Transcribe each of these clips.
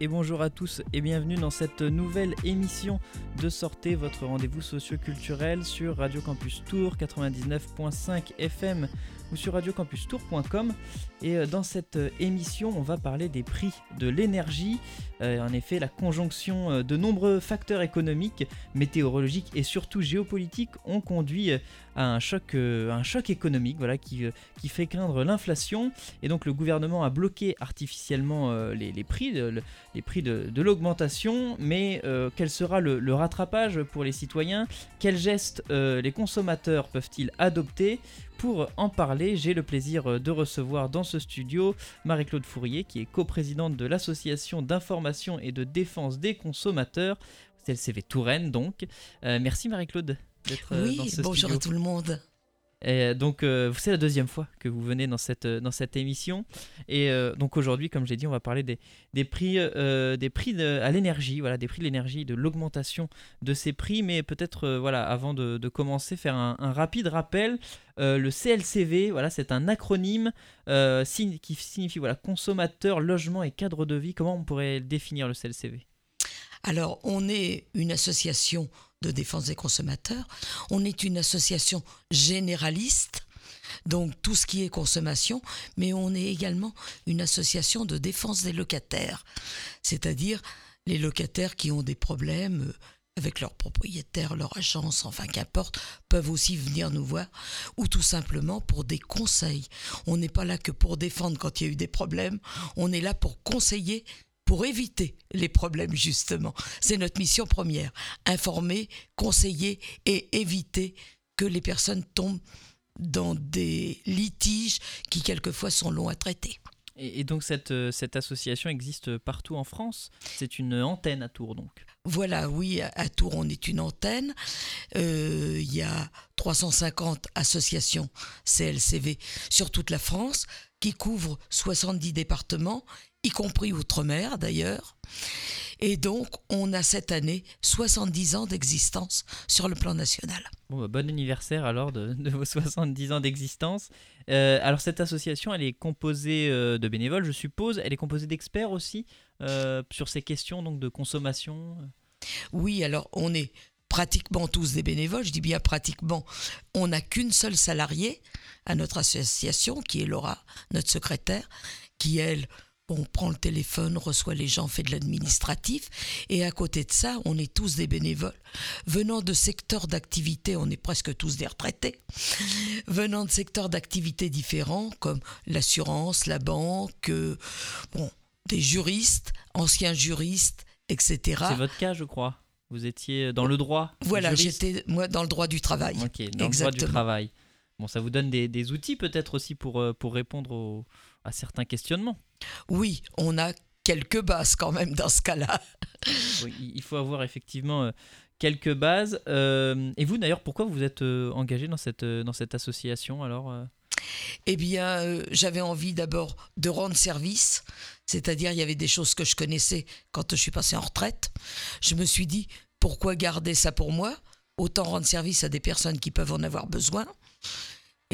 et bonjour à tous et bienvenue dans cette nouvelle émission de Sortez, votre rendez-vous socio-culturel sur Radio Campus Tour 99.5 FM ou sur radiocampustour.com. Et euh, dans cette euh, émission, on va parler des prix de l'énergie. Euh, en effet, la conjonction de nombreux facteurs économiques, météorologiques et surtout géopolitiques ont conduit à un choc, un choc économique voilà, qui, qui fait craindre l'inflation. Et donc le gouvernement a bloqué artificiellement les, prix, de, de, l'augmentation. Mais quel sera le, rattrapage pour les citoyens? Quels gestes les consommateurs peuvent-ils adopter? Pour en parler, j'ai le plaisir de recevoir dans ce studio Marie-Claude Fourier, qui est coprésidente de l'Association d'information et de défense des consommateurs, CLCV Touraine donc. Euh, merci Marie-Claude d'être euh, dans ce studio. bonjour à tout le monde. Et donc, euh, c'est la deuxième fois que vous venez dans cette, dans cette émission. Et euh, donc aujourd'hui, comme j'ai dit, on va parler des, des prix, euh, des prix à l'énergie, voilà, des prix de l'énergie, de l'augmentation de ces prix. Mais peut-être, voilà, avant de, de, commencer, faire un, un rapide rappel. le CLCV, voilà, c'est un acronyme qui signifie voilà, consommateur, logement et cadre de vie. Comment on pourrait définir le CLCV alors, on est une association de défense des consommateurs, on est une association généraliste, donc tout ce qui est consommation, mais on est également une association de défense des locataires, c'est-à-dire les locataires qui ont des problèmes euh, avec leur propriétaire, leur agence, enfin qu'importe, peuvent aussi venir nous voir, ou tout simplement pour des conseils. On n'est pas là que pour défendre quand il y a eu des problèmes, on est là pour conseiller pour éviter les problèmes justement. C'est notre mission première, informer, conseiller et éviter que les personnes tombent dans des litiges qui quelquefois sont longs à traiter. Et, donc cette, euh, cette association existe partout en France? C'est une antenne à Tours donc? Voilà, oui, à Tours on est une antenne. Euh, il y a 350 associations CLCV sur toute la France qui couvrent 70 départements y compris outre-mer d'ailleurs. Et donc, on a cette année 70 ans d'existence sur le plan national. Bon, bah, bon anniversaire alors de, vos 70 ans d'existence. Euh, alors, cette association, elle est composée euh, de bénévoles, je suppose. Elle est composée d'experts aussi euh, sur ces questions donc, de consommation Oui, alors on est pratiquement tous des bénévoles. Je dis bien pratiquement. On n'a qu'une seule salariée à notre association, qui est Laura, notre secrétaire, qui, elle, on prend le téléphone, reçoit les gens, fait de l'administratif, et à côté de ça, on est tous des bénévoles. Venant de secteurs d'activité, on est presque tous des retraités, venant de secteurs d'activité différents, comme l'assurance, la banque, euh, bon, des juristes, anciens juristes, etc. C'est votre cas, je crois. Vous étiez dans le droit Voilà, j'étais, moi, dans le droit du travail. Ok, dans le droit du travail. Bon, ça vous donne des, outils peut-être aussi pour, euh, pour répondre à certains questionnements. Oui, on a quelques bases quand même dans ce cas-là. il faut avoir effectivement euh, quelques bases. Euh, et vous d'ailleurs, pourquoi vous êtes engagé dans cette, dans cette association alors eh bien, j'avais envie d'abord de rendre service, c'est-à-dire il y avait des choses que je connaissais quand je suis passé en retraite. Je me suis dit, pourquoi garder ça pour moi? Autant rendre service à des personnes qui peuvent en avoir besoin.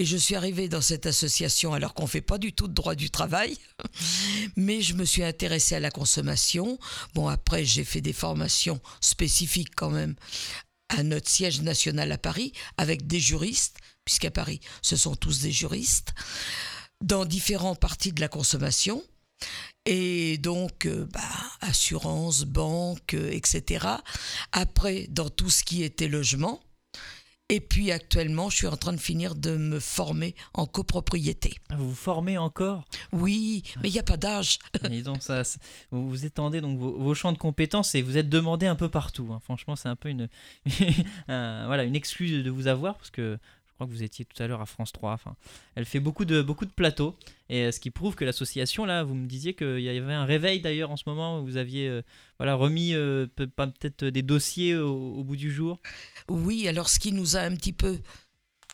Et je suis arrivée dans cette association alors qu'on ne fait pas du tout de droit du travail, mais je me suis intéressée à la consommation. Bon, après, j'ai fait des formations spécifiques quand même à notre siège national à Paris avec des juristes, puisqu'à Paris, ce sont tous des juristes, dans différents parties de la consommation. Et donc, euh, bah, assurance, banque, euh, etc. Après, dans tout ce qui était logement. Et puis actuellement, je suis en train de finir de me former en copropriété. Ah, vous vous formez encore? Oui, mais il n'y a pas d'âge. donc ça, vous, vous étendez donc vos, champs de compétences et vous êtes demandé un peu partout. Hein. Franchement, c'est un peu une, voilà, une excuse de vous avoir parce que que vous étiez tout à l'heure à France 3. Enfin, elle fait beaucoup de, beaucoup de plateaux. Et euh, ce qui prouve que l'association, là, vous me disiez qu'il y avait un réveil d'ailleurs en ce moment. Où vous aviez euh, voilà, remis euh, peut-être des dossiers au, bout du jour. Oui, alors ce qui nous a un petit peu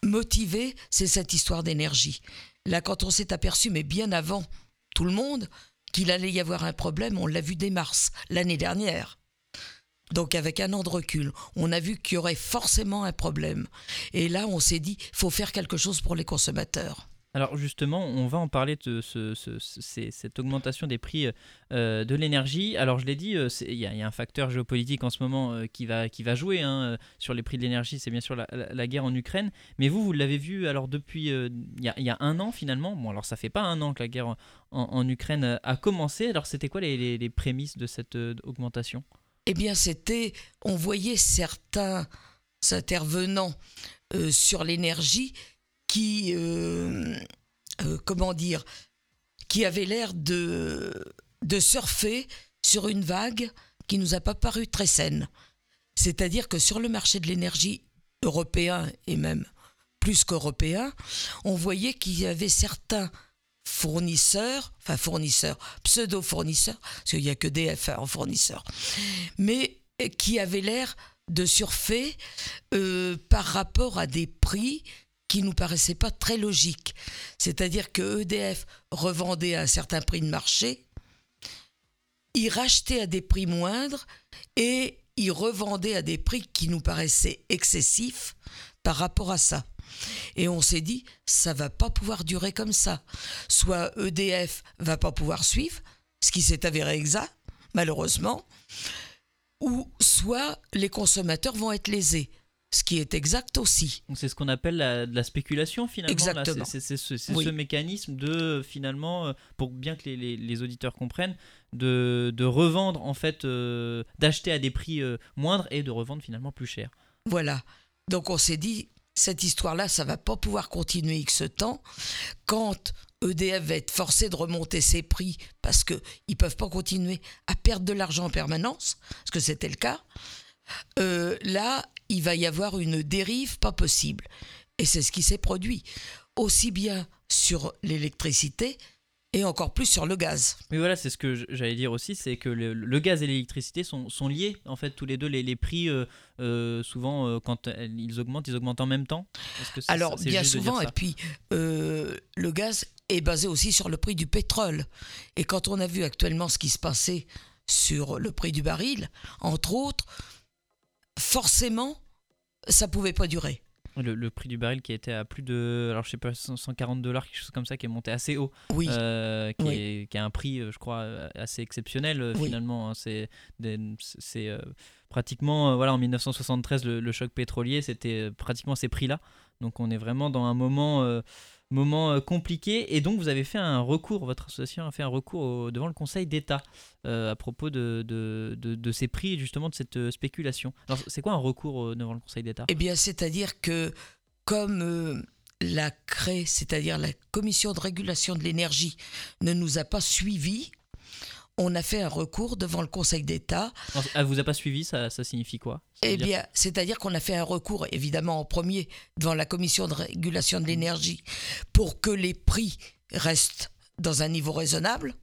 motivé, c'est cette histoire d'énergie. Là, quand on s'est aperçu, mais bien avant tout le monde, qu'il allait y avoir un problème, on l'a vu dès mars, l'année dernière. Donc avec un an de recul, on a vu qu'il y aurait forcément un problème. Et là, on s'est dit, faut faire quelque chose pour les consommateurs. Alors justement, on va en parler de cette augmentation des prix euh, de l'énergie. Alors je l'ai dit, euh, il y, a un facteur géopolitique en ce moment euh, qui, va, jouer hein, sur les prix de l'énergie, c'est bien sûr la, guerre en Ukraine. Mais vous, vous l'avez vu alors depuis il y, a, un an finalement. Bon alors ça fait pas un an que la guerre en, Ukraine a commencé. Alors c'était quoi les, prémices de cette augmentation? Eh bien c'était, on voyait certains intervenants sur l'énergie qui, euh, euh, comment dire, qui avait l'air de, de surfer sur une vague qui nous a pas paru très saine. C'est-à-dire que sur le marché de l'énergie européen et même plus qu'européen, on voyait qu'il y avait certains fournisseurs, enfin fournisseurs, pseudo-fournisseurs, parce qu'il n'y a que DF en fournisseurs, mais qui avaient l'air de surfer euh, par rapport à des prix qui nous paraissait pas très logique. C'est-à-dire que EDF revendait à un certain prix de marché, il rachetait à des prix moindres et il revendait à des prix qui nous paraissaient excessifs par rapport à ça. Et on s'est dit, ça va pas pouvoir durer comme ça. Soit EDF va pas pouvoir suivre, ce qui s'est avéré exact, malheureusement, ou soit les consommateurs vont être lésés ce qui est exact aussi. C'est ce qu'on appelle la, la, spéculation finalement. Exactement. C'est ce, mécanisme de finalement, euh, pour bien que les, auditeurs comprennent, de, de, revendre en fait, euh, d'acheter à des prix euh, moindres et de revendre finalement plus cher. Voilà. Donc on s'est dit, cette histoire-là, ça va pas pouvoir continuer X temps. Quand EDF va être forcé de remonter ses prix parce qu'ils ne peuvent pas continuer à perdre de l'argent en permanence, parce que c'était le cas, là, il va y avoir une dérive pas possible. Et c'est ce qui s'est produit, aussi bien sur l'électricité et encore plus sur le gaz. Mais voilà, c'est ce que j'allais dire aussi, c'est que le, gaz et l'électricité sont, sont, liés, en fait, tous les deux. Les, prix, euh, euh, souvent, euh, quand ils augmentent, ils augmentent en même temps. Alors, bien souvent, et puis, le gaz est basé aussi sur le prix du pétrole. Et quand on a vu actuellement ce qui se passait sur le prix du baril, entre autres, forcément, ça pouvait pas durer. Le, prix du baril qui était à plus de, alors je sais pas, 140 dollars, quelque chose comme ça, qui est monté assez haut. Oui. Euh, qui, Est, qui, a un prix, euh, je crois, euh, assez exceptionnel finalement. Hein. C'est, c'est pratiquement, voilà, en 1973, le, le choc pétrolier, c'était pratiquement ces prix-là. Donc on est vraiment dans un moment moment euh, compliqué. Et donc, vous avez fait un recours, votre association a fait un recours devant le Conseil d'État euh, à propos de, ces prix et justement de cette euh, spéculation. Alors, c'est quoi un recours devant le Conseil d'État? Eh bien, c'est-à-dire que comme la CRE, c'est-à-dire la Commission de régulation de l'énergie, ne nous a pas suivis, on a fait un recours devant le Conseil d'État. Elle vous a pas suivi, ça, signifie quoi? Eh bien, c'est-à-dire qu'on a fait un recours, évidemment, en premier, devant la Commission de régulation de l'énergie, pour que les prix restent dans un niveau raisonnable.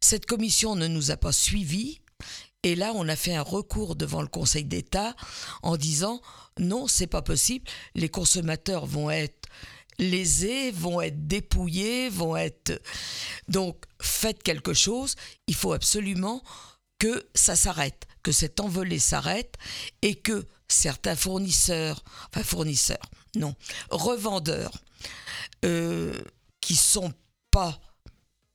Cette commission ne nous a pas suivis. Et là, on a fait un recours devant le Conseil d'État en disant non, c'est pas possible. Les consommateurs vont être lésés, vont être dépouillés, vont être... Donc, faites quelque chose, il faut absolument que ça s'arrête, que cet envolé s'arrête et que certains fournisseurs, enfin fournisseurs, non, revendeurs, euh, qui sont pas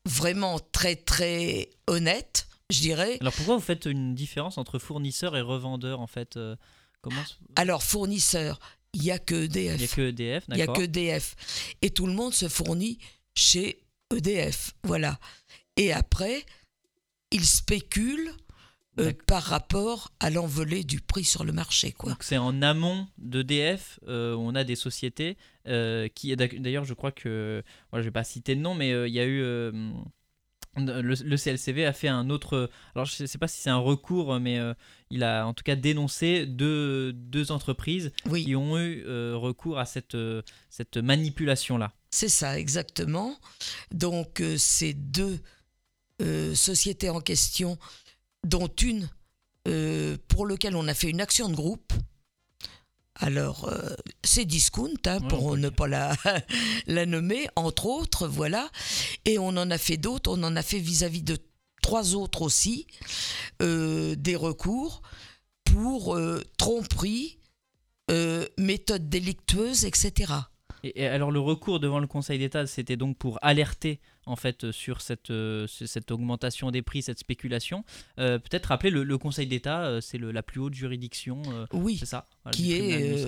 vraiment très très honnêtes, je dirais. Alors pourquoi vous faites une différence entre fournisseurs et revendeurs en fait euh, Comment Alors fournisseurs, il n'y a que EDF. Il n'y a que EDF, Il n'y a que EDF. Et tout le monde se fournit chez EDF. Voilà. Et après, ils spéculent euh, par rapport à l'envolée du prix sur le marché. Quoi. Donc c'est en amont d'EDF, euh, on a des sociétés euh, qui, d'ailleurs je crois que, voilà, je ne vais pas citer le nom, mais euh, il y a eu le, CLCV a fait un autre. Alors, je ne sais pas si c'est un recours, mais euh, il a en tout cas dénoncé deux, deux entreprises qui ont eu euh, recours à cette, euh, cette manipulation-là. C'est ça, exactement. Donc, ces deux sociétés en question, dont une pour laquelle on a fait une action de groupe, alors, euh, c'est Discount, hein, pour ne pas la, la, nommer, entre autres, voilà. Et on en a fait d'autres, on en a fait vis-à-vis de trois autres aussi, euh, des recours pour euh, tromperie, méthode délictueuse, etc. Et, alors le recours devant le Conseil d'État, c'était donc pour alerter en fait sur cette, cette augmentation des prix, cette spéculation. Peut-être rappeler le, Conseil d'État, c'est la plus haute juridiction. oui. C'est ça? qui est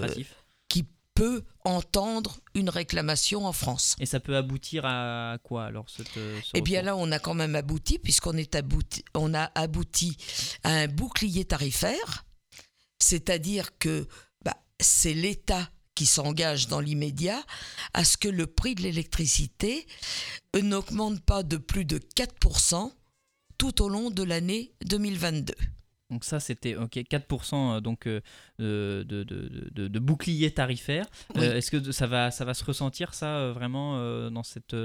qui peut entendre une réclamation en France. Et ça peut aboutir à quoi alors cette, Eh bien là, on a quand même abouti, puisqu'on est abouti, on a abouti à un bouclier tarifaire, c'est-à-dire que bah, c'est l'État qui s'engage dans l'immédiat à ce que le prix de l'électricité n'augmente pas de plus de 4% tout au long de l'année 2022. Donc ça, c'était ok 4% euh, donc euh, de, de, de, bouclier tarifaire. Euh, est-ce que ça va, ça va se ressentir ça vraiment dans cette,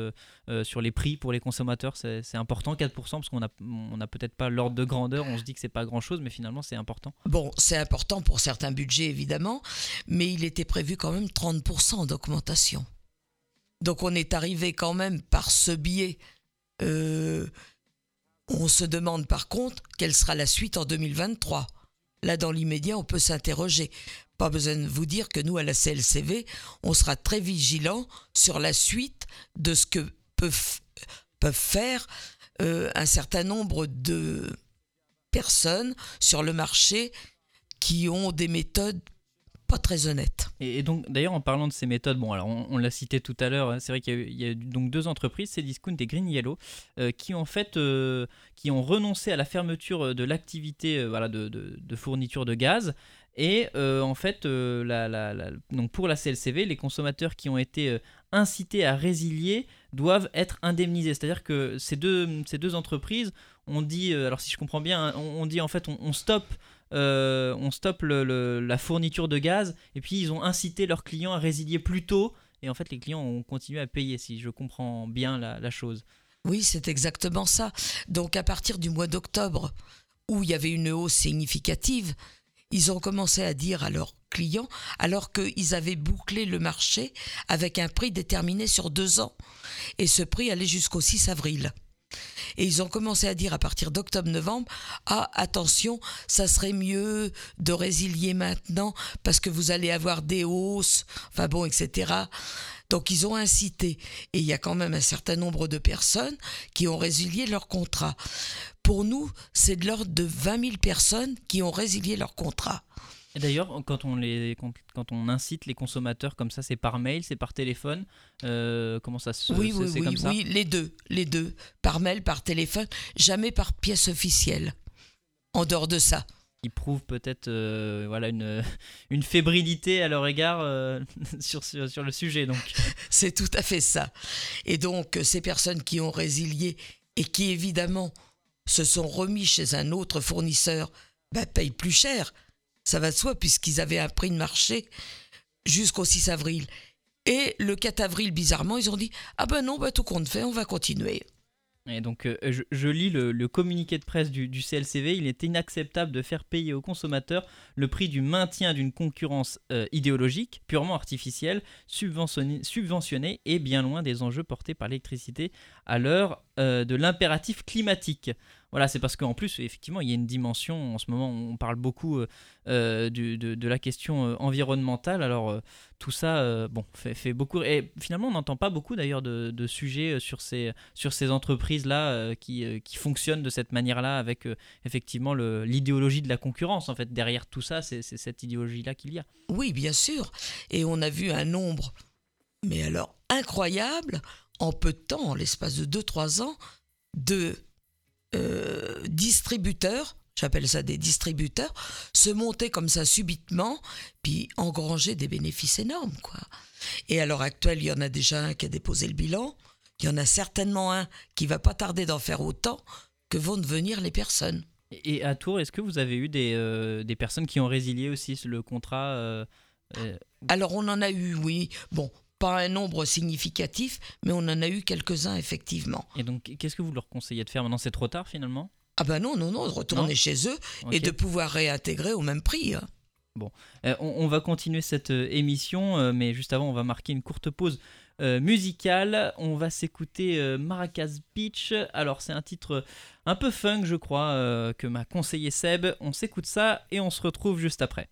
sur les prix pour les consommateurs C'est important 4% parce qu'on n'a on a peut-être pas l'ordre de grandeur. On se dit que c'est pas grand-chose, mais finalement c'est important. Bon, c'est important pour certains budgets évidemment, mais il était prévu quand même 30% d'augmentation. Donc on est arrivé quand même par ce biais. On se demande par contre quelle sera la suite en 2023. Là, dans l'immédiat, on peut s'interroger. Pas besoin de vous dire que nous, à la CLCV, on sera très vigilants sur la suite de ce que peuvent, faire euh, un certain nombre de personnes sur le marché qui ont des méthodes pas très honnête. Et, donc, d'ailleurs, en parlant de ces méthodes, bon, alors on, l'a cité tout à l'heure, hein, c'est vrai qu'il y, a donc deux entreprises, Cdiscount et Green Yellow, euh, qui en fait, euh, qui ont renoncé à la fermeture de l'activité, euh, voilà, de, fourniture de gaz. Et en fait, la, donc pour la CLCV, les consommateurs qui ont été incités à résilier doivent être indemnisés. C'est-à-dire que ces deux, ces deux entreprises ont dit, alors si je comprends bien, hein, on, dit en fait on, on stoppe euh, on stoppe la fourniture de gaz, et puis ils ont incité leurs clients à résilier plus tôt, et en fait les clients ont continué à payer, si je comprends bien la, chose. Oui, c'est exactement ça. Donc à partir du mois d'octobre, où il y avait une hausse significative, ils ont commencé à dire à leurs clients, alors qu'ils avaient bouclé le marché avec un prix déterminé sur deux ans. Et ce prix allait jusqu'au 6 avril. Et ils ont commencé à dire à partir d'octobre-novembre, ah attention, ça serait mieux de résilier maintenant parce que vous allez avoir des hausses, enfin bon, etc. Donc ils ont incité. Et il y a quand même un certain nombre de personnes qui ont résilié leur contrat. Pour nous, c'est de l'ordre de 20 000 personnes qui ont résilié leur contrat. Et d'ailleurs, quand on les, quand, on incite les consommateurs comme ça, c'est par mail, c'est par téléphone. Euh, comment ça se Oui, oui, oui, oui, les deux, les deux, par mail, par téléphone, jamais par pièce officielle. En dehors de ça. Qui prouve peut-être euh, voilà une, une fébrilité à leur égard euh, sur, sur, sur, le sujet. donc. c'est tout à fait ça. Et donc, ces personnes qui ont résilié et qui évidemment se sont remis chez un autre fournisseur, bah, payent plus cher ça va de soi, puisqu'ils avaient un prix de marché jusqu'au 6 avril. Et le 4 avril, bizarrement, ils ont dit Ah ben non, bah, tout compte fait, on va continuer. Et donc, euh, je, lis le, communiqué de presse du, CLCV. Il est inacceptable de faire payer aux consommateurs le prix du maintien d'une concurrence euh, idéologique, purement artificielle, subventionnée, et bien loin des enjeux portés par l'électricité à l'heure euh, de l'impératif climatique. Voilà, c'est parce qu'en plus, effectivement, il y a une dimension, en ce moment, on parle beaucoup euh, euh, de, la question environnementale. Alors, tout ça, bon, fait, beaucoup. Et finalement, on n'entend pas beaucoup d'ailleurs de, sujets sur ces, sur ces entreprises-là qui, qui fonctionnent de cette manière-là, avec effectivement l'idéologie de la concurrence. En fait, derrière tout ça, c'est cette idéologie-là qu'il y a. Oui, bien sûr. Et on a vu un nombre, mais alors incroyable, en peu de temps, en l'espace de 2-3 ans, de euh, distributeurs, j'appelle ça des distributeurs, se monter comme ça subitement, puis engranger des bénéfices énormes, quoi. Et à l'heure actuelle, il y en a déjà un qui a déposé le bilan, il y en a certainement un qui va pas tarder d'en faire autant que vont devenir les personnes. Et à Tours, est-ce que vous avez eu des, euh, des, personnes qui ont résilié aussi le contrat euh, Alors on en a eu, oui. Bon, pas un nombre significatif, mais on en a eu quelques-uns effectivement. Et donc, qu'est-ce que vous leur conseillez de faire maintenant C'est trop tard finalement Ah ben non, non, non, de retourner chez eux et de pouvoir réintégrer au même prix. Hein. Bon, euh, on, va continuer cette euh, émission, euh, mais juste avant, on va marquer une courte pause musicale. On va s'écouter Maracas Beach. Alors, c'est un titre un peu funk, je crois, que m'a conseillé Seb. On s'écoute ça et on se retrouve juste après.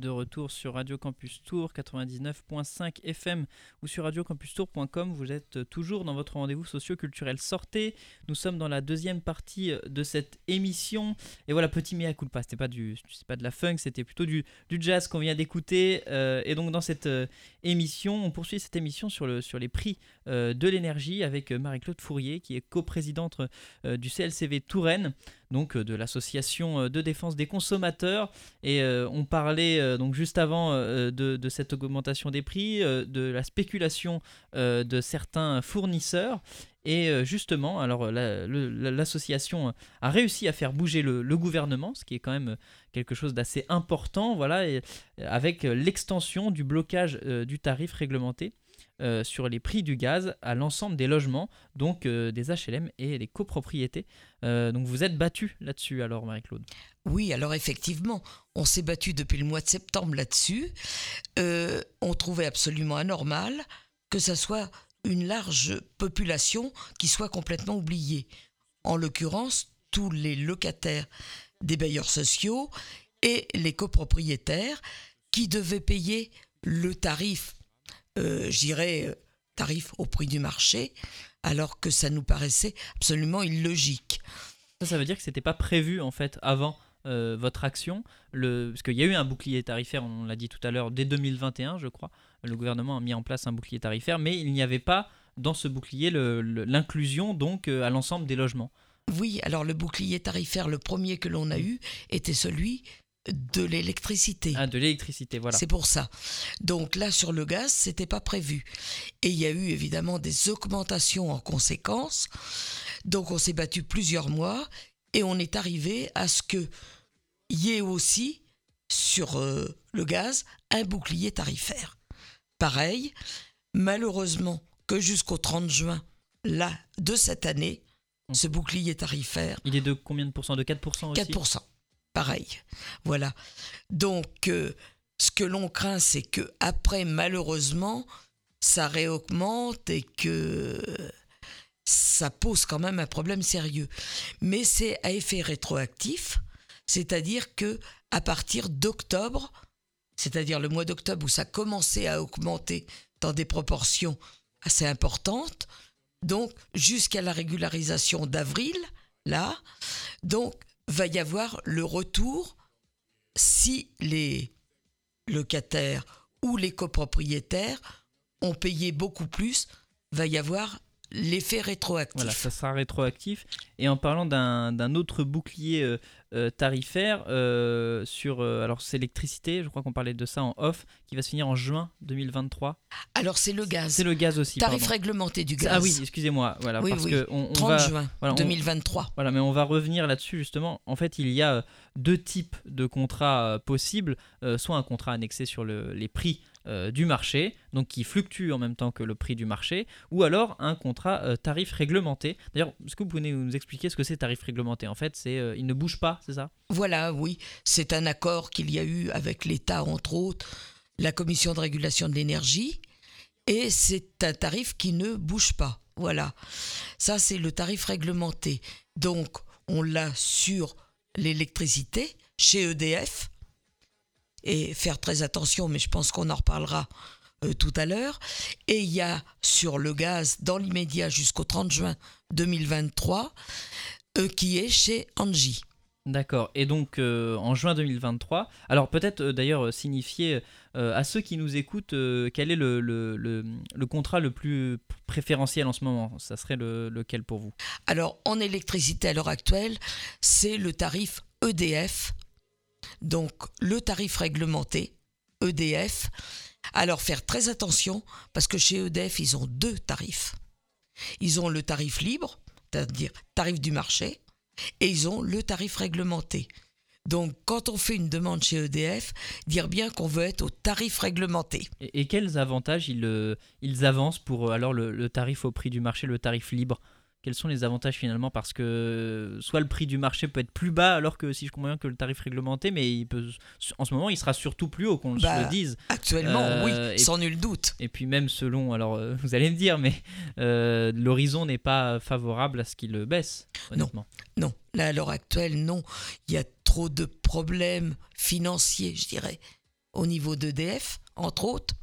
De retour sur Radio Campus Tour 99.5 FM ou sur radiocampustour.com. Vous êtes toujours dans votre rendez-vous socio-culturel Sortez. Nous sommes dans la deuxième partie de cette émission. Et voilà, petit mea culpa, c'était pas, du, pas de la funk, c'était plutôt du, du jazz qu'on vient d'écouter. Euh, et donc dans cette euh, émission, on poursuit cette émission sur, le, sur les prix euh, de l'énergie avec Marie-Claude Fourier qui est coprésidente du CLCV Touraine donc de l'association de défense des consommateurs. Et on parlait donc juste avant de, cette augmentation des prix, de la spéculation de certains fournisseurs. Et justement, alors l'association a réussi à faire bouger le, gouvernement, ce qui est quand même quelque chose d'assez important, voilà, avec l'extension du blocage du tarif réglementé euh, sur les prix du gaz à l'ensemble des logements, donc euh, des HLM et les copropriétés. Euh, donc vous êtes battu là-dessus alors Marie-Claude? Oui, alors effectivement, on s'est battu depuis le mois de septembre là-dessus. on trouvait absolument anormal que ça soit une large population qui soit complètement oubliée. En l'occurrence, tous les locataires des bailleurs sociaux et les copropriétaires qui devaient payer le tarif euh, j'irais, euh, tarif au prix du marché, alors que ça nous paraissait absolument illogique. Ça, ça veut dire que c'était pas prévu en fait avant euh, votre action, le... parce qu'il y a eu un bouclier tarifaire, on l'a dit tout à l'heure, dès 2021, je crois. Le gouvernement a mis en place un bouclier tarifaire, mais il n'y avait pas dans ce bouclier l'inclusion donc à l'ensemble des logements. Oui, alors le bouclier tarifaire, le premier que l'on a eu, était celui de l'électricité. Ah, de l'électricité, voilà. C'est pour ça. Donc là, sur le gaz, c'était pas prévu. Et il y a eu évidemment des augmentations en conséquence. Donc on s'est battu plusieurs mois et on est arrivé à ce que y ait aussi sur euh, le gaz un bouclier tarifaire. Pareil, malheureusement, que jusqu'au 30 juin là, de cette année, Hum. ce bouclier tarifaire, Il est de combien de pourcents? De 4% aussi? 4%. Pareil. Voilà. Donc, euh, ce que l'on craint, c'est que après, malheureusement, ça réaugmente et que ça pose quand même un problème sérieux. Mais c'est à effet rétroactif, c'est-à-dire que à partir d'octobre, c'est-à-dire le mois d'octobre où ça commençait à augmenter dans des proportions assez importantes, donc jusqu'à la régularisation d'avril, là, donc va y avoir le retour si les locataires ou les copropriétaires ont payé beaucoup plus, va y avoir l'effet rétroactif. Voilà, ça sera rétroactif. Et en parlant d'un autre bouclier euh, euh, tarifaire euh, sur, euh, alors c'est l'électricité, je crois qu'on parlait de ça en off, qui va se finir en juin 2023. Alors c'est le gaz. C'est le gaz aussi. Tarif pardon. réglementé du gaz. Ah oui, excusez-moi. Voilà, Oui, parce oui. que on, on 30 va, juin voilà, on- 2023. Voilà, mais on va revenir là-dessus justement. En fait, il y a deux types de contrats possibles. Soit un contrat annexé sur le- les prix euh, du marché, donc qui fluctue en même temps que le prix du marché, ou alors un contrat euh, tarif réglementé. D'ailleurs, est-ce que vous pouvez nous expliquer ce que c'est tarif réglementé? En fait, c'est euh, il ne bouge pas, c'est ça? Voilà, oui, c'est un accord qu'il y a eu avec l'État, entre autres, la Commission de régulation de l'énergie, et c'est un tarif qui ne bouge pas. Voilà, ça c'est le tarif réglementé. Donc, on l'a sur l'électricité, chez EDF, et faire très attention, mais je pense qu'on en reparlera euh, tout à l'heure. Et il y a sur le gaz, dans l'immédiat jusqu'au 30 juin 2023, euh, qui est chez Engie. D'accord. Et donc euh, en juin 2023, alors peut-être euh, d'ailleurs signifier euh, à ceux qui nous écoutent quel est le, le, le- le contrat le plus préférentiel en ce moment? Ça serait le- lequel pour vous? Alors, en électricité à l'heure actuelle, c'est le tarif EDF. Donc, le tarif réglementé, EDF. Alors, faire très attention, parce que chez EDF, ils ont deux tarifs. Ils ont le tarif libre, c'est-à-dire tarif du marché, et ils ont le tarif réglementé. Donc, quand on fait une demande chez EDF, dire bien qu'on veut être au tarif réglementé. et, quels avantages ils, euh, avancent pour euh, alors le tarif au prix du marché, le tarif libre? Quels sont les avantages finalement? Parce que euh, soit le prix du marché peut être plus bas, alors que si je comprends bien que le tarif réglementé, mais il peut, en ce moment il sera surtout plus haut, qu'on se Bah, le dise. Actuellement, Euh, oui, sans nul doute. Et puis même selon, alors euh, vous allez me dire, mais euh, l'horizon n'est pas favorable à ce qu'il baisse, Non. honnêtement. Non, là à l'heure actuelle, non. Il y a trop de problèmes financiers, je dirais, au niveau d'EDF, entre autres,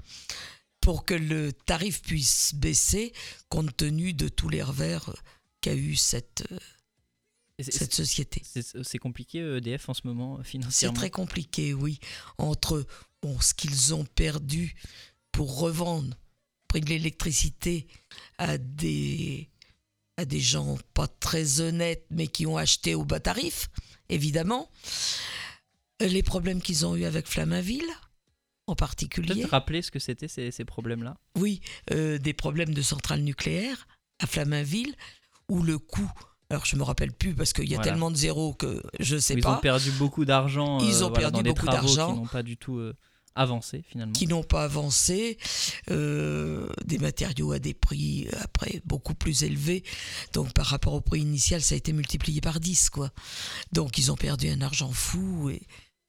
pour que le tarif puisse baisser compte tenu de tous les revers qu'a eu cette, euh, cette société. C'est compliqué EDF en ce moment euh, C'est financièrement. très compliqué, oui, entre bon, ce qu'ils ont perdu pour revendre prix de l'électricité à des, à des gens pas très honnêtes, mais qui ont acheté au bas tarif, évidemment. Les problèmes qu'ils ont eu avec Flaminville, en particulier. Peut-être rappeler ce que c'était ces, ces problèmes-là? Oui, euh, des problèmes de centrales nucléaires à Flaminville, où le coût. Alors, je me rappelle plus parce qu'il y a Voilà. tellement de zéros que je sais Ils pas. ont perdu beaucoup d'argent. Ils euh, ont voilà, perdu dans des beaucoup d'argent. qui n'ont pas du tout euh, avancé finalement. qui n'ont pas avancé, euh, des matériaux à des prix après beaucoup plus élevés. Donc par rapport au prix initial, ça a été multiplié par 10 quoi. Donc ils ont perdu un argent fou et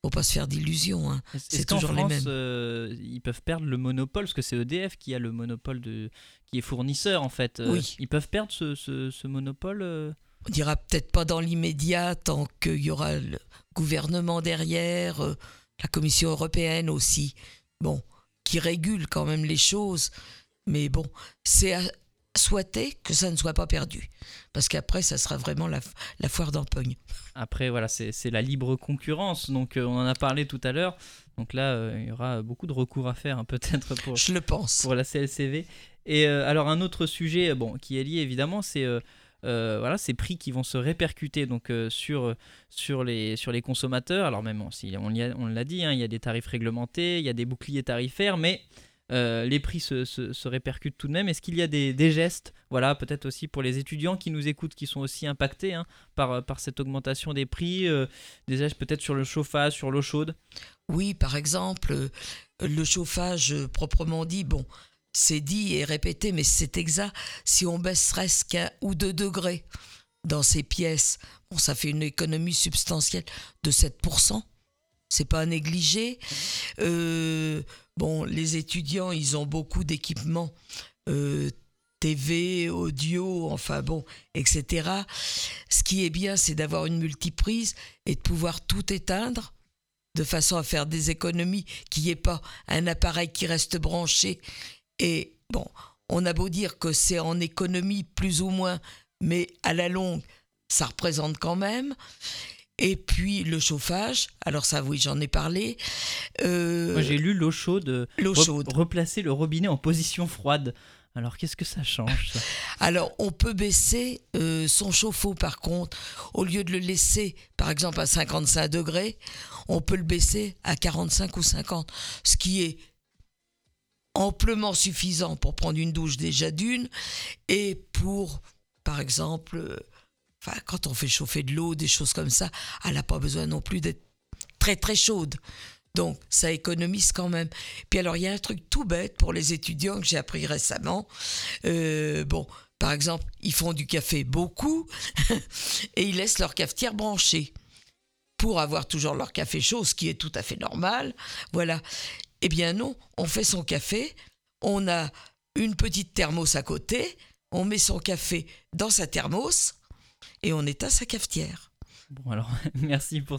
faut pas se faire d'illusions. hein. C'est qu'en toujours les France, mêmes. euh, ils peuvent perdre le monopole parce que c'est EDF qui a le monopole de, qui est fournisseur en fait. Euh, Oui. Ils peuvent perdre ce, ce- ce monopole. euh On dira peut-être pas dans l'immédiat tant qu'il y aura le gouvernement derrière, la Commission européenne aussi, bon, qui régule quand même les choses. Mais bon, c'est à souhaiter que ça ne soit pas perdu. Parce qu'après, ça sera vraiment la, la foire d'empoigne. Après, voilà, c'est la libre concurrence. Donc, euh, on en a parlé tout à l'heure. Donc là, euh, il y aura beaucoup de recours à faire, hein, peut-être pour, Je le pense. pour la CLCV. Et euh, alors, un autre sujet, bon, qui est lié évidemment, c'est euh, voilà, ces prix qui vont se répercuter donc euh, sur sur les sur les consommateurs. Alors même si on l'a dit, hein, il y a des tarifs réglementés, il y a des boucliers tarifaires, mais euh, les prix se, répercutent tout de même. Est-ce qu'il y a des, gestes, voilà, peut-être aussi pour les étudiants qui nous écoutent, qui sont aussi impactés hein, par, par cette augmentation des prix, euh, des gestes peut-être sur le chauffage, sur l'eau chaude? Oui, par exemple, euh, le chauffage euh, proprement dit, bon, c'est dit et répété, mais c'est exact. Si on baisserait qu'un ou deux degrés dans ces pièces, bon, ça fait une économie substantielle de 7%. C'est pas à négliger. Euh, bon, les étudiants, ils ont beaucoup d'équipements. Euh, TV, audio, enfin bon, etc. Ce qui est bien, c'est d'avoir une multiprise et de pouvoir tout éteindre de façon à faire des économies, qu'il n'y ait pas un appareil qui reste branché. Et bon, on a beau dire que c'est en économie plus ou moins, mais à la longue, ça représente quand même. Et puis le chauffage, alors ça oui j'en ai parlé. Euh, Moi j'ai lu l'eau chaude, l'eau chaude. replacer le robinet en position froide. Alors qu'est-ce que ça change ça? Alors on peut baisser euh, son chauffe-eau par contre, au lieu de le laisser par exemple à 55 degrés, on peut le baisser à 45 ou 50, ce qui est amplement suffisant pour prendre une douche déjà d'une et pour par exemple euh, quand on fait chauffer de l'eau, des choses comme ça, elle n'a pas besoin non plus d'être très très chaude. Donc, ça économise quand même. Puis alors, il y a un truc tout bête pour les étudiants que j'ai appris récemment. Euh, bon, par exemple, ils font du café beaucoup et ils laissent leur cafetière branchée pour avoir toujours leur café chaud, ce qui est tout à fait normal. Voilà. Eh bien non, on fait son café, on a une petite thermos à côté, on met son café dans sa thermos et on éteint sa cafetière. Bon alors merci pour,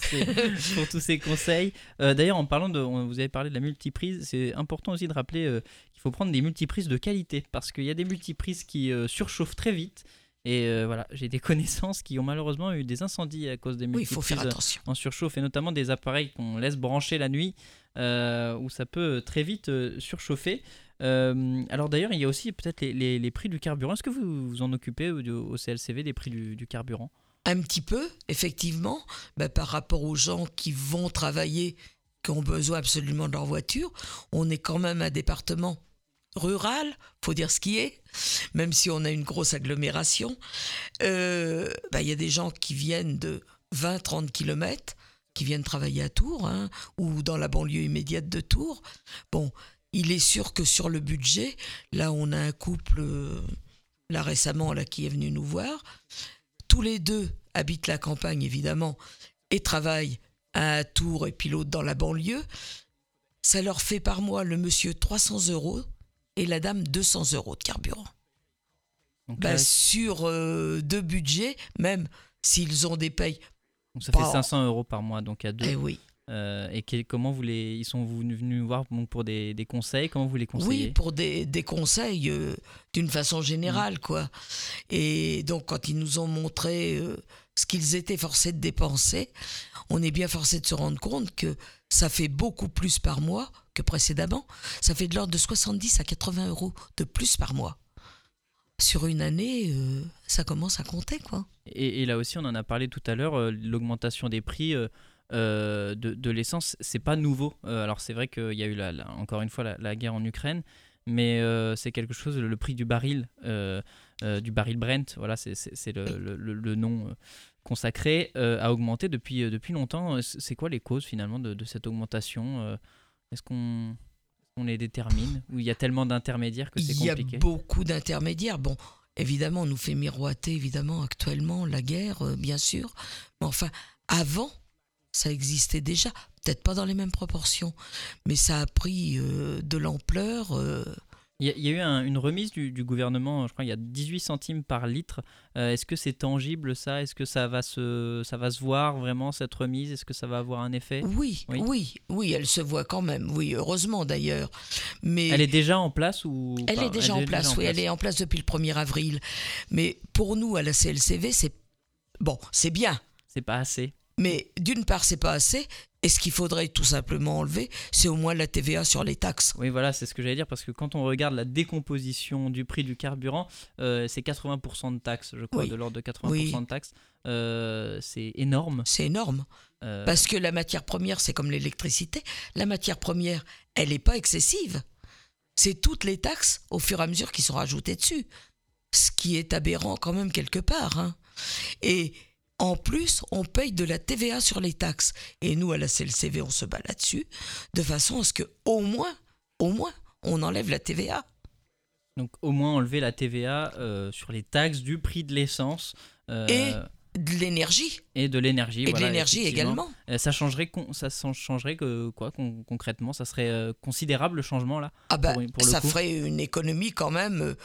tous ces conseils. Euh, d'ailleurs en parlant de, vous avez parlé de la multiprise, c'est important aussi de rappeler euh, qu'il faut prendre des multiprises de qualité parce qu'il y a des multiprises qui euh, surchauffent très vite. Et voilà, j'ai des connaissances qui ont malheureusement eu des incendies à cause des oui, faut faire attention. en surchauffe et notamment des appareils qu'on laisse brancher la nuit où ça peut très vite surchauffer. alors d'ailleurs, il y a aussi peut-être les, prix du carburant. Est-ce que vous vous en occupez au, CLCV des prix du carburant? Un petit peu, effectivement, ben, par rapport aux gens qui vont travailler, qui ont besoin absolument de leur voiture. On est quand même un département rural, faut dire ce qui est, même si on a une grosse agglomération. Euh, ben, il y a des gens qui viennent de 20-30 km, qui viennent travailler à Tours, hein, ou dans la banlieue immédiate de Tours. Bon, il est sûr que sur le budget, là on a un couple, euh, là récemment, là, qui est venu nous voir, tous les deux habitent la campagne évidemment et travaillent à Tours et puis l'autre dans la banlieue, ça leur fait par mois le monsieur 300 euros et la dame 200 euros de carburant. Bah, sur euh, deux budgets, même s'ils ont des payes. ça fait 500 euros par mois, donc à deux. Eh oui. Euh, et comment vous les, ils sont venus voir pour des, conseils Comment vous les conseillez? Oui, pour des, conseils euh, d'une façon générale, mmh. quoi. Et donc, quand ils nous ont montré euh, ce qu'ils étaient forcés de dépenser, on est bien forcé de se rendre compte que ça fait beaucoup plus par mois que précédemment. Ça fait de l'ordre de 70 à 80 euros de plus par mois sur une année, ça commence à compter, quoi. Et, et, là aussi, on en a parlé tout à l'heure, l'augmentation des prix. Euh, de, de l'essence, c'est pas nouveau. Euh, alors c'est vrai qu'il y a eu la, encore une fois la, guerre en Ukraine, mais euh, c'est quelque chose, le, prix du baril, du baril Brent, voilà, c'est le, le, le, nom consacré, a augmenté depuis, depuis longtemps. C'est quoi les causes finalement de, de cette augmentation Est-ce qu'on on les détermine? Ou il y a tellement d'intermédiaires que c'est compliqué Il y a beaucoup d'intermédiaires. Bon, évidemment, on nous fait miroiter, évidemment, actuellement, la guerre, bien sûr. Mais enfin, avant, ça existait déjà, peut-être pas dans les mêmes proportions, mais ça a pris euh, de l'ampleur. Euh. Il y, a eu une remise du, gouvernement, je crois il y a 18 centimes par litre. Euh, est-ce que c'est tangible ça? Est-ce que ça va, se, ça va se voir vraiment cette remise? Est-ce que ça va avoir un effet? Oui, oui, oui, elle se voit quand même. Oui, heureusement d'ailleurs. Mais elle est déjà en place ou Elle est déjà en place. oui, elle est en place depuis le 1er avril. Mais pour nous à la CLCV, c'est bon, c'est bien. C'est pas assez. Mais d'une part, c'est pas assez. Et ce qu'il faudrait tout simplement enlever, c'est au moins la TVA sur les taxes. Oui, voilà, c'est ce que j'allais dire, parce que quand on regarde la décomposition du prix du carburant, euh, c'est 80% de taxes, je crois, de l'ordre de 80% de taxes. Euh, c'est énorme. C'est énorme. Euh, parce que la matière première, c'est comme l'électricité. La matière première, elle n'est pas excessive. C'est toutes les taxes, au fur et à mesure, qui sont rajoutées dessus. Ce qui est aberrant quand même quelque part. Hein. Et en plus, on paye de la TVA sur les taxes. Et nous, à la CLCV, on se bat là-dessus, de façon à ce que, au moins, au moins, on enlève la TVA. Donc au moins enlever la TVA sur les taxes du prix de l'essence. Et de l'énergie. Et de l'énergie. Et de l'énergie également. ça changerait, ça changerait que, quoi concrètement Ça serait considérable le changement là ah bah, Ça ferait une économie quand même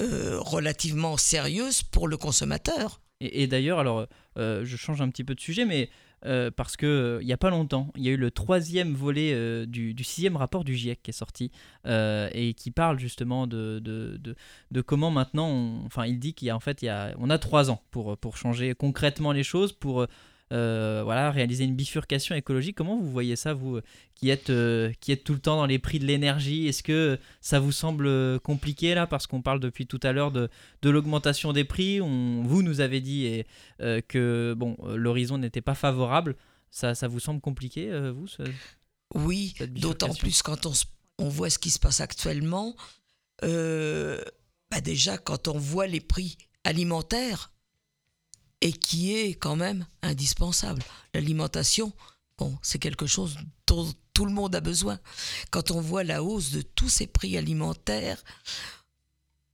relativement sérieuse pour le consommateur. Et, d'ailleurs, alors, euh, je change un petit peu de sujet, mais euh, parce que euh, n'y a pas longtemps, il y a eu le troisième volet du, sixième rapport du GIEC qui est sorti et qui parle justement de, de, de, comment maintenant, enfin, il dit qu'il y a en fait, il y a, on a trois ans pour, pour changer concrètement les choses, pour euh, voilà, réaliser une bifurcation écologique. Comment vous voyez ça, vous qui êtes, euh, qui êtes tout le temps dans les prix de l'énergie? Est-ce que ça vous semble compliqué là? Parce qu'on parle depuis tout à l'heure de, de l'augmentation des prix. On, vous nous avez dit et, euh, que bon, l'horizon n'était pas favorable. Ça, ça vous semble compliqué, vous Oui, d'autant plus quand on, on, voit ce qui se passe actuellement. Bah déjà, quand on voit les prix alimentaires, et qui est quand même indispensable. L'alimentation, bon, c'est quelque chose dont tout le monde a besoin. Quand on voit la hausse de tous ces prix alimentaires,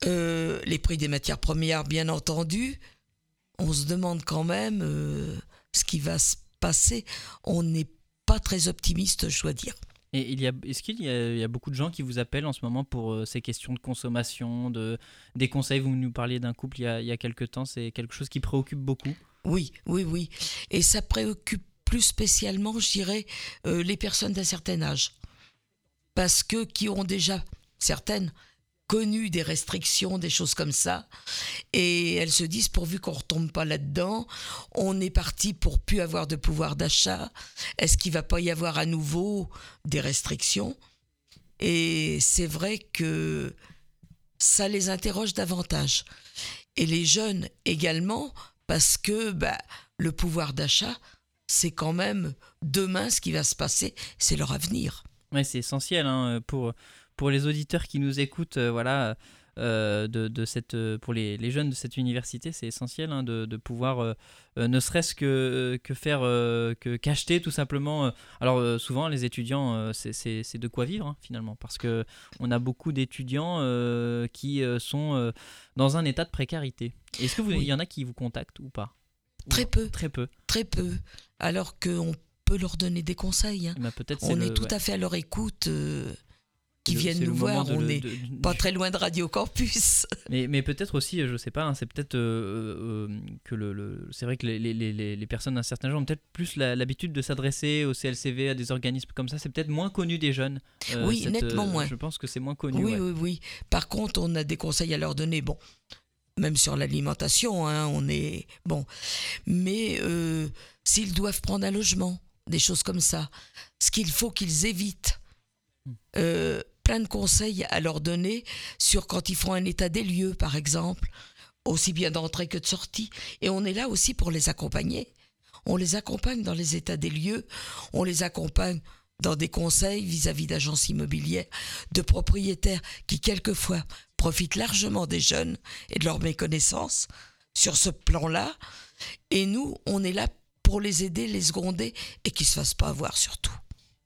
euh, les prix des matières premières, bien entendu, on se demande quand même euh, ce qui va se passer. On n'est pas très optimiste, je dois dire. Et il y a, est-ce qu'il y, a, beaucoup de gens qui vous appellent en ce moment pour euh, ces questions de consommation, de, des conseils? Vous nous parliez d'un couple il y, a, il y a quelques temps, c'est quelque chose qui préoccupe beaucoup Oui, oui, oui. Et ça préoccupe plus spécialement, je dirais, euh, les personnes d'un certain âge. Parce que qui ont déjà, certaines, connu des restrictions, des choses comme ça. Et elles se disent, pourvu qu'on ne retombe pas là-dedans, on est parti pour plus avoir de pouvoir d'achat. Est-ce qu'il va pas y avoir à nouveau des restrictions? Et c'est vrai que ça les interroge davantage. Et les jeunes également, parce que bah, le pouvoir d'achat, c'est quand même demain ce qui va se passer, c'est leur avenir. Oui, c'est essentiel hein, pour pour les auditeurs qui nous écoutent, euh, voilà, euh, de, cette, euh, pour les, les, jeunes de cette université, c'est essentiel hein, de, de, pouvoir ne serait-ce que, que faire que qu'acheter tout simplement. alors souvent les étudiants, c'est de quoi vivre hein, finalement, parce que on a beaucoup d'étudiants qui sont dans un état de précarité. Est-ce que vous, il y en a qui vous contactent ou pas? Très peu. Très peu. Très peu. Alors qu'on peut leur donner des conseils. Hein. Eh ben, on est, tout à fait à leur écoute qui viennent nous voir. on n'est pas très loin de Radio Campus. Mais, mais peut-être aussi, je sais pas, hein, c'est peut-être euh, euh, que le, c'est vrai que les, les, les, les personnes d'un certain genre ont peut-être plus l'habitude de s'adresser au CLCV, à des organismes comme ça. C'est peut-être moins connu des jeunes. Euh, oui, nettement moins. Je pense que c'est moins connu. Oui, oui, oui. Par contre, on a des conseils à leur donner. Bon, même sur l'alimentation, hein, on est bon. Mais s'ils doivent prendre un logement, des choses comme ça, ce qu'il faut qu'ils évitent. Euh, plein de conseils à leur donner sur quand ils font un état des lieux, par exemple, aussi bien d'entrée que de sortie. Et on est là aussi pour les accompagner. On les accompagne dans les états des lieux, on les accompagne dans des conseils vis-à-vis d'agences immobilières, de propriétaires qui quelquefois profitent largement des jeunes et de leur méconnaissance sur ce plan-là. Et nous, on est là pour les aider, les seconder et qu'ils ne se fassent pas avoir surtout.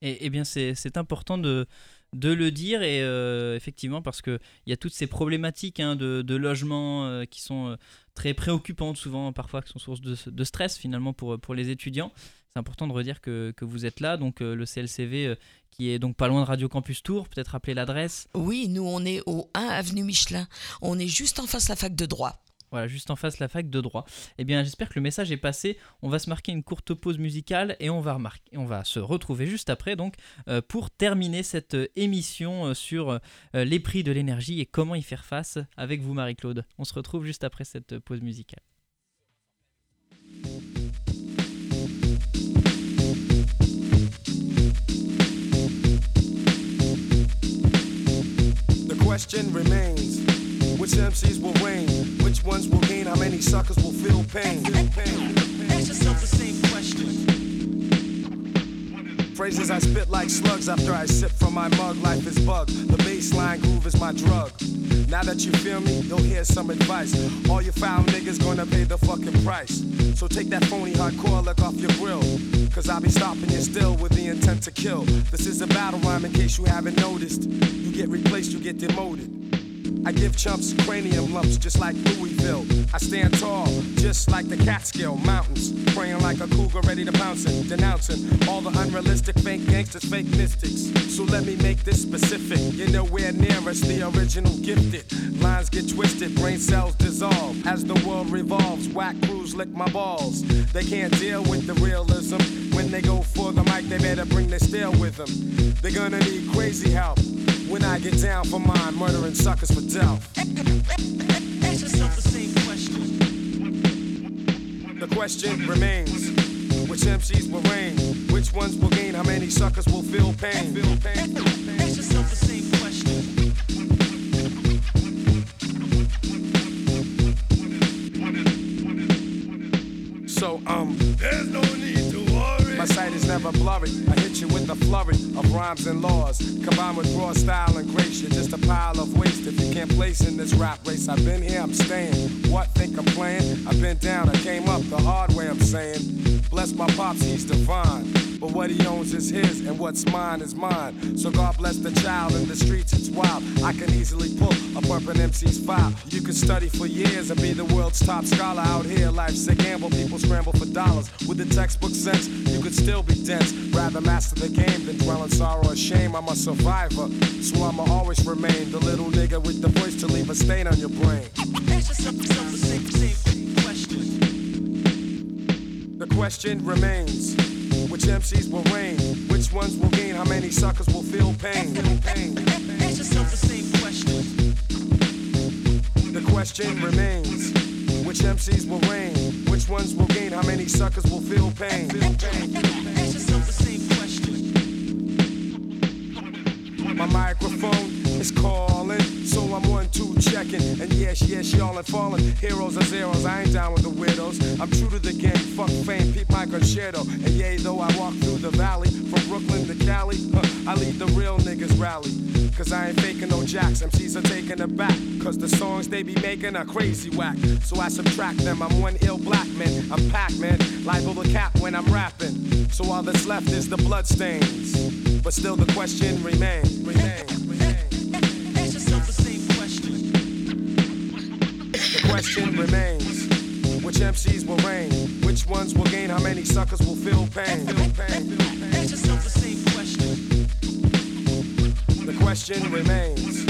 Et, bien, c'est important de, de le dire et euh, effectivement parce qu'il y a toutes ces problématiques hein, de, de, logement euh, qui sont euh, très préoccupantes souvent parfois qui sont source de, de, stress finalement pour, pour les étudiants. C'est important de redire que, que, vous êtes là. Donc le CLCV qui est donc pas loin de Radio Campus Tour peut-être rappeler l'adresse. Oui nous on est au 1 avenue Michelin. On est juste en face de la fac de droit voilà, juste en face la fac de droit. Eh bien, j'espère que le message est passé. On va se marquer une courte pause musicale et on va, remarquer, on va se retrouver juste après donc euh, pour terminer cette euh, émission euh, sur les prix de l'énergie et comment y faire face avec vous, Marie-Claude. On se retrouve juste après cette pause musicale. The question remains. Which MCs will reign? Which ones will gain? How many suckers will feel pain? Ask yourself the same question. Phrases I spit like slugs after I sip from my mug. Life is bug. The baseline groove is my drug. Now that you feel me, you'll hear some advice. All you foul niggas gonna pay the fucking price. So take that phony hardcore look off your grill. Cause I'll be stopping you still with the intent to kill. This is a battle rhyme in case you haven't noticed. You get replaced, you get demoted. I give chumps cranium lumps just like Louisville. I stand tall, just like the Catskill Mountains. Praying like a cougar ready to pounce it. Denouncing all the unrealistic fake gangsters, fake mystics. So let me make this specific. You're nowhere near us, the original gifted. Lines get twisted, brain cells dissolve. As the world revolves, whack crews lick my balls. They can't deal with the realism. When they go for the mic, they better bring their steel with them. They're gonna need crazy help. When I get down for mine, murdering suckers for death. Ask yourself the same question. The question remains. Which MCs will reign? Which ones will gain? How many suckers will feel pain? Feel pain. Ask yourself the same question. So, um, There's no need to worry. my sight is never blurry. I hit you with a flurry of rhymes and laws. Combined with raw style and grace, you're just a pile of waste. If you can't place in this rap race, I've been here, I'm staying. What think I'm playing? I've been down, I came up the hard way, I'm saying. Bless my pops, he's divine. But what he owns is his, and what's mine is mine. So God bless the child in the streets, it's wild. I can easily pull a purple MC's file. You can study for years and be the world's top scholar out here. Life's a gamble, people scramble for dollars. With the textbook sense, you could still be dense. Rather master the game than dwell in sorrow or shame. I'm a survivor, so I'ma always remain the little nigga with the voice to leave a stain on your brain. Ask yourself the same, same question. The question remains. Which MCs will reign? Which ones will gain? How many suckers will feel pain? Pain. Ask yourself the same question. The question remains. Which MCs will reign? Which ones will gain? How many suckers will feel pain? Feel pain. Ask yourself the same question. My microphone is calling, so I'm one, two checking. And yes, yes, y'all and falling. Heroes are zeros, I ain't down with the widows. I'm true to the game, fuck fame, peep my concerto. And yea, though I walk through the valley, from Brooklyn to Cali, huh, I lead the real niggas rally. Cause I ain't faking no jacks, MCs are taking it back. Cause the songs they be making are crazy whack. So I subtract them, I'm one ill black man. I'm Pac Man, liable to cap when I'm rapping. So all that's left is the bloodstains. But still the question remains. Remain, question remains. Which MCs will reign? Which ones will gain? How many suckers will feel pain? Feel pain. Ask yourself the same question. The question remains.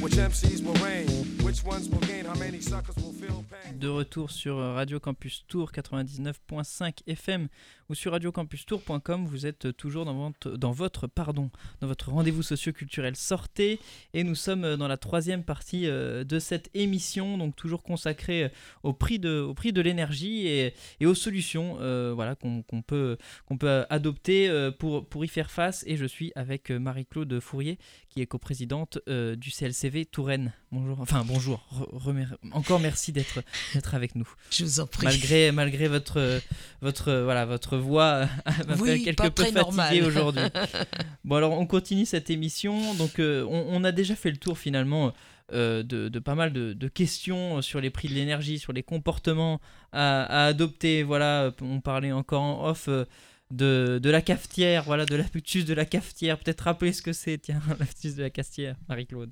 Which MCs will reign? Which ones will gain? How many suckers will feel pain? De retour sur Radio Campus Tour 99.5 FM ou sur radiocampustour.com, vous êtes toujours dans votre, dans votre, pardon, dans votre rendez-vous socio-culturel Sortez et nous sommes dans la troisième partie euh, de cette émission, donc toujours consacrée au prix de, au prix de l'énergie et, et aux solutions euh, voilà, qu'on peut, qu'on peut adopter euh, pour, pour y faire face. Et je suis avec euh, Marie-Claude Fourier qui est coprésidente euh, du CLCV Touraine. Bonjour, enfin bonjour, Re- encore merci d'être d'être avec nous. Je vous en prie. Malgré, malgré votre, votre, voilà, votre voix m'a Oui, fait quelque peu très fatigué normal. aujourd'hui. bon alors on continue cette émission. Donc euh, on, on a déjà fait le tour finalement euh, de, de pas mal de, de questions sur les prix de l'énergie, sur les comportements à, à adopter. Voilà, on parlait encore en off. euh, de, de la cafetière, voilà, de l'astuce de la cafetière. Peut-être rappeler ce que c'est, tiens, l'astuce de la cafetière, Marie-Claude.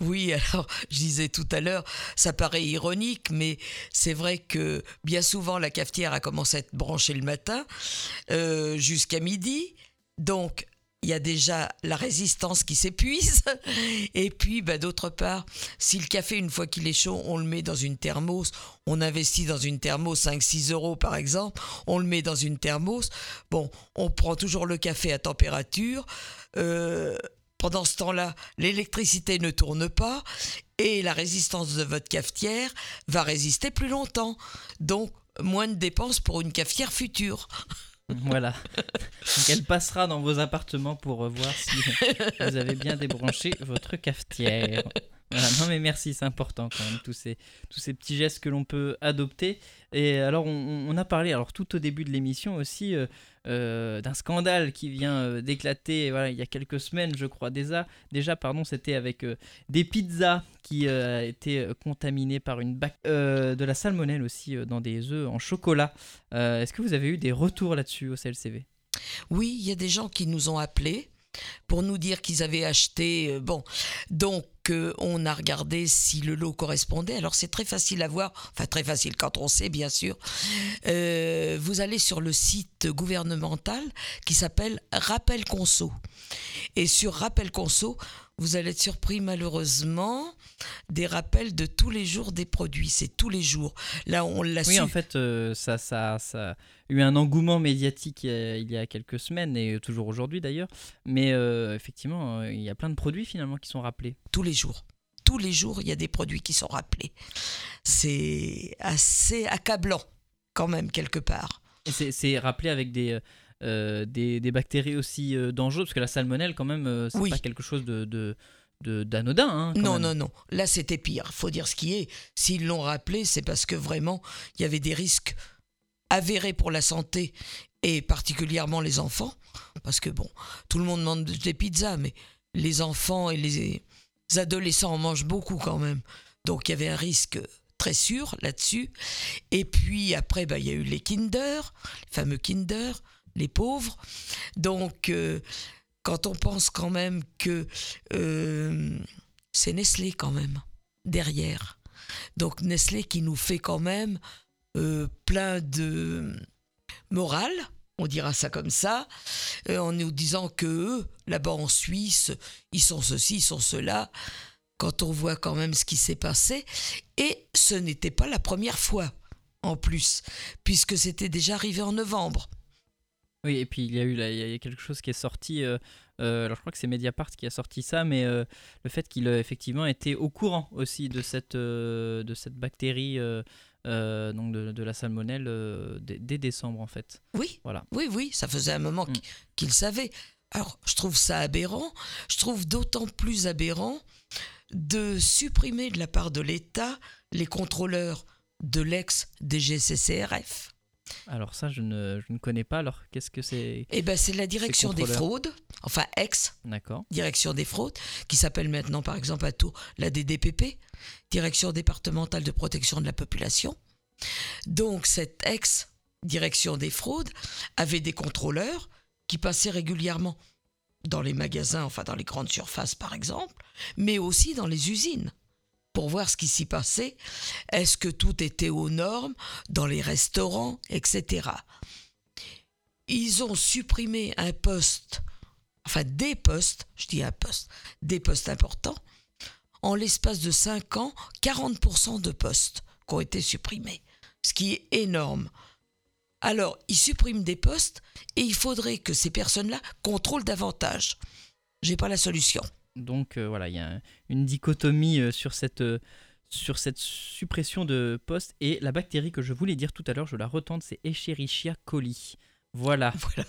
Oui, alors je disais tout à l'heure, ça paraît ironique, mais c'est vrai que bien souvent la cafetière a commencé à être branchée le matin euh, jusqu'à midi. Donc il y a déjà la résistance qui s'épuise. Et puis, bah, d'autre part, si le café, une fois qu'il est chaud, on le met dans une thermos, on investit dans une thermos 5-6 euros par exemple, on le met dans une thermos. Bon, on prend toujours le café à température. Euh, pendant ce temps-là, l'électricité ne tourne pas et la résistance de votre cafetière va résister plus longtemps. Donc, moins de dépenses pour une cafetière future. Voilà. Donc elle passera dans vos appartements pour euh, voir si vous avez bien débranché votre cafetière. Voilà, non mais merci, c'est important quand même, tous ces, tous ces petits gestes que l'on peut adopter. Et alors on, on a parlé, alors tout au début de l'émission aussi, euh, euh, d'un scandale qui vient euh, d'éclater voilà, il y a quelques semaines, je crois déjà. Déjà, pardon, c'était avec euh, des pizzas qui étaient contaminées par une bac de la salmonelle aussi dans des œufs en chocolat. Est-ce que vous avez eu des retours là-dessus au CLCV Oui, il y a des gens qui nous ont appelés pour nous dire qu'ils avaient acheté. bon, donc euh, on a regardé si le lot correspondait. Alors c'est très facile à voir, enfin très facile quand on sait bien sûr. Euh, vous allez sur le site gouvernemental qui s'appelle Rappel Conso. Et sur Rappel Conso, vous allez être surpris malheureusement des rappels de tous les jours des produits. C'est tous les jours. Là, on l'a Oui, su. en fait, euh, ça, ça, ça a eu un engouement médiatique euh, il y a quelques semaines et toujours aujourd'hui d'ailleurs. Mais euh, effectivement, il y a plein de produits finalement qui sont rappelés. tous les jours. Tous les jours, il y a des produits qui sont rappelés. C'est assez accablant, quand même, quelque part. Et c'est rappelé avec des, euh, des, des bactéries aussi euh, dangereuses, parce que la salmonelle, quand même, euh, c'est Oui. pas quelque chose de de- d'anodin. hein, Non, même. non, non. Là, c'était pire. faut dire ce qui est. S'ils l'ont rappelé, c'est parce que vraiment, il y avait des risques avérés pour la santé et particulièrement les enfants. Parce que, bon, tout le monde mange des pizzas, mais les enfants et les adolescents en mangent beaucoup quand même. Donc, il y avait un risque très sûr là-dessus. Et puis, après, bah, il y a eu les Kinder, les fameux Kinder, les pauvres. Donc, euh, quand on pense quand même que euh, c'est Nestlé quand même derrière. Donc Nestlé qui nous fait quand même euh, plein de morale, on dira ça comme ça, en nous disant que là-bas en Suisse, ils sont ceci, ils sont cela. Quand on voit quand même ce qui s'est passé, et ce n'était pas la première fois en plus, puisque c'était déjà arrivé en novembre. Oui, et puis il y a eu là, il y a- quelque chose qui est sorti. euh, euh, alors je crois que c'est Mediapart qui a sorti ça, mais euh, le fait qu'il effectivement était au courant aussi de cette de cette bactérie, donc de, de la salmonelle dès, décembre en fait. Oui, Voilà. oui, oui, ça faisait un moment Mm. qu'- qu'il savait. Alors, je trouve ça aberrant. Je trouve d'autant plus aberrant de supprimer de la part de l'État les contrôleurs de l'ex-DGCCRF. Alors ça, je ne, je ne connais pas. Alors qu'est-ce que c'est Eh ben, c'est la direction des fraudes, enfin ex D'accord. direction des fraudes, qui s'appelle maintenant par exemple à Tours la DDPP, Direction départementale de protection de la population. Donc cette ex-direction des fraudes avait des contrôleurs qui passaient régulièrement dans les magasins, enfin dans les grandes surfaces par exemple, mais aussi dans les usines pour voir ce qui s'y passait, est-ce que tout était aux normes, dans les restaurants, etc. Ils ont supprimé un poste enfin des postes, je dis un poste, des postes importants, en l'espace de 5 ans, 40% de postes qui ont été supprimés, ce qui est énorme. Alors, ils suppriment des postes et il faudrait que ces personnes-là contrôlent davantage. J'ai pas la solution. Donc euh, voilà, il y a un- une dichotomie euh, sur cette euh, sur cette suppression de postes et la bactérie que je voulais dire tout à l'heure, je la retente, c'est Escherichia coli. Voilà, Voilà.